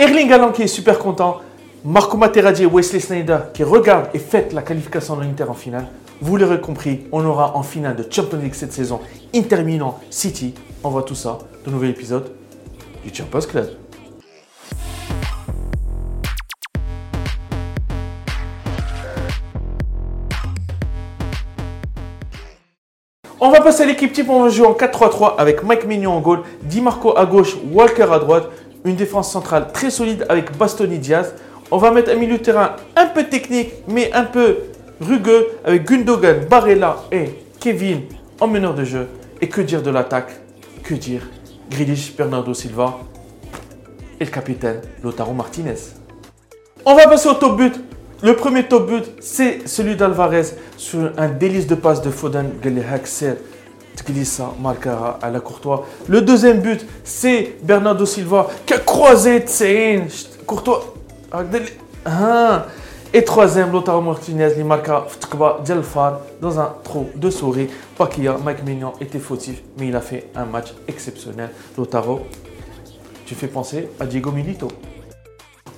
Erling Haaland qui est super content. Marco Materazzi et Wesley Snyder qui regardent et fêtent la qualification de l'Inter en finale. Vous l'aurez compris, on aura en finale de Champions League cette saison Inter Milan City. On voit tout ça dans nouvel épisode du Champions Club. On va passer à l'équipe type, on va jouer en 4-3-3 avec Mike Mignon en goal, Di Marco à gauche, Walker à droite, une défense centrale très solide avec Bastoni Diaz. On va mettre un milieu de terrain un peu technique mais un peu rugueux avec Gundogan, Barella et Kevin en meneur de jeu. Et que dire de l'attaque? Que dire? Grealish, Bernardo Silva et le capitaine Lotaro Martinez. On va passer au top but. Le premier top but, c'est celui d'Alvarez sur un délice de passe de Foden, Gelehakser, Tglissa, Marcara à la Courtois. Le deuxième but, c'est Bernardo Silva qui a croisé Tsein, Courtois. Ah, et troisième, Lotaro Martinez, il marqua dans un trou de souris. Pakia, Mike Mignon était fautif, mais il a fait un match exceptionnel. Lotaro, tu fais penser à Diego Milito.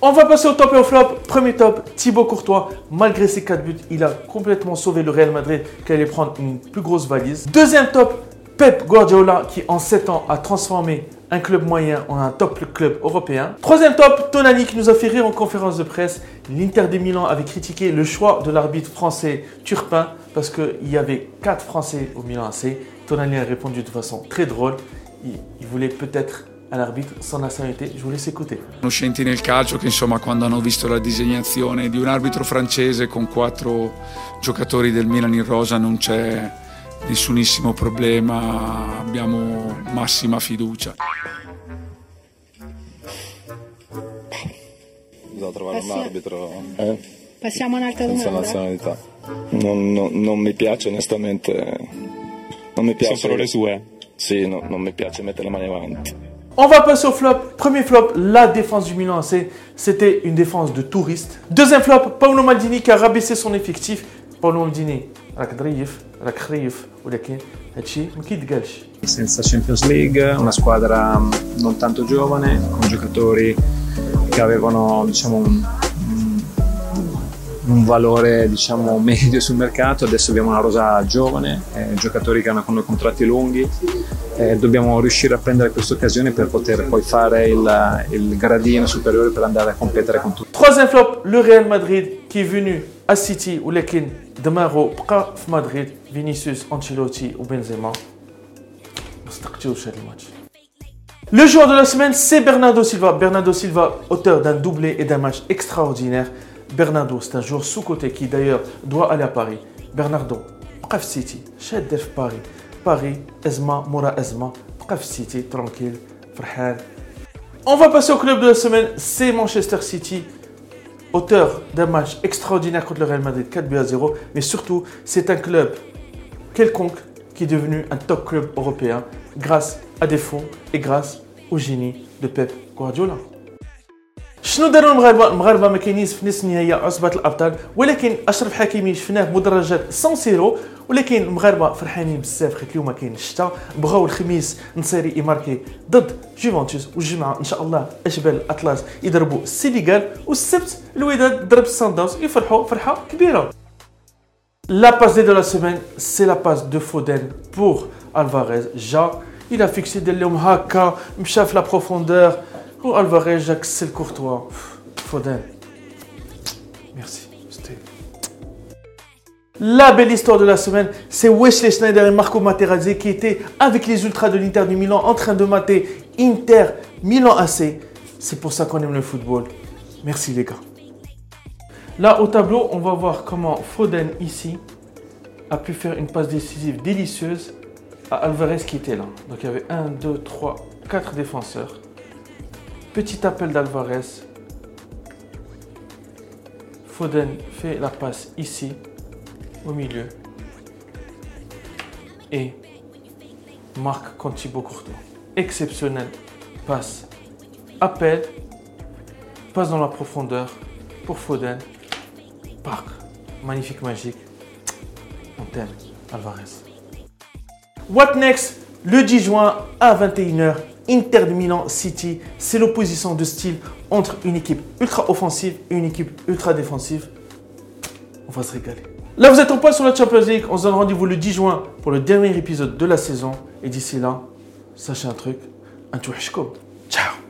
On va passer au top et au flop. Premier top, Thibaut Courtois. Malgré ses 4 buts, il a complètement sauvé le Real Madrid qui allait prendre une plus grosse valise. Deuxième top, Pep Guardiola qui en 7 ans a transformé un club moyen en un top club européen. Troisième top, Tonali qui nous a fait rire en conférence de presse. L'Inter de Milan avait critiqué le choix de l'arbitre français Turpin parce qu'il y avait 4 Français au Milan AC. Tonali a répondu de façon très drôle. il voulait peut-être all'arbitro sans nationalité. Je vous laisse écouter. Conoscenti nel calcio che insomma quando hanno visto la disegnazione di un arbitro francese con quattro giocatori del Milan in rosa non c'è nessunissimo problema, abbiamo massima fiducia. Bisogna trovare Passia... un arbitro eh? Passiamo a un'altra domanda. Senza nazionalità. Non, non, non, mi piace onestamente. Non mi piace. Sono solo le sue? Sì, no, non mi piace mettere le mani avanti. On va passer au flop. Premier flop, la défense du Milan C'était une défense de touriste. Deuxième flop, Paolo Maldini qui a rabaissé son effectif. Paolo Maldini, Senza Champions League, una squadra mm, non tanto giovane, con giocatori che avevano diciamo, un, mm, un valore diciamo, medio sul mercato, adesso abbiamo una rosa giovane, eh, giocatori che hanno, hanno contratti lunghi eh, dobbiamo riuscire a prendere questa occasione per poter poi fare il, il, gradino superiore per andare a competere con tutti. Troisième flop, le Real Madrid qui est venu à City ولكن دماغه بقى في مدريد Vinicius, Ancelotti ou Benzema ما صدقتوش هذا الماتش Le joueur de la semaine, c'est Bernardo Silva. Bernardo Silva, auteur d'un doublé et d'un match extraordinaire. Bernardo, c'est un joueur sous-côté qui d'ailleurs doit aller à Paris. Bernardo, bref City, شاد في Paris. Paris, Ezma, Mora Ezma, bref City, tranquille, فرحان. On va passer au club de la semaine, c'est Manchester City, auteur d'un match extraordinaire contre le Real Madrid, 4 buts à 0, mais surtout, c'est un club quelconque qui est devenu un top club européen grâce à des fonds et grâce au génie de Pep Guardiola. شنو داروا المغاربه المغاربة؟ ما كاينينش في نصف النهائي عصبة الأبطال ولكن أشرف حكيمي شفناه مدرجات سان سيرو ولكن المغاربة فرحانين بزاف خيت اليوم كاين الشتاء بغاو الخميس نصيري يماركي ضد جوفنتوس والجمعة إن شاء الله أشبال الأطلس يضربوا السينيغال والسبت الوداد ضرب سان داونز يفرحوا فرحة كبيرة. La passe de la semaine, c'est la passe de Foden pour Alvarez. Ja, il a fixé des lions haka, mchaf la profondeur, Oh Alvarez, Jacques Courtois. Foden. Merci. La belle histoire de la semaine, c'est Wesley Schneider et Marco Materazzi qui étaient avec les Ultras de l'Inter du Milan en train de mater Inter Milan AC. C'est pour ça qu'on aime le football. Merci les gars. Là au tableau, on va voir comment Foden ici a pu faire une passe décisive délicieuse à Alvarez qui était là. Donc il y avait 1, 2, 3, 4 défenseurs. Petit appel d'Alvarez. Foden fait la passe ici, au milieu. Et marque contre Thibaut. Exceptionnel. Passe. Appel. Passe dans la profondeur pour Foden. Parc. Magnifique, magique. On t'aime, Alvarez. What next? Le 10 juin à 21h, Inter de Milan City. C'est l'opposition de style entre une équipe ultra offensive et une équipe ultra défensive. On va se régaler. Là, vous êtes en poil sur la Champions League. On se donne rendez-vous le 10 juin pour le dernier épisode de la saison. Et d'ici là, sachez un truc, un touchko. Ciao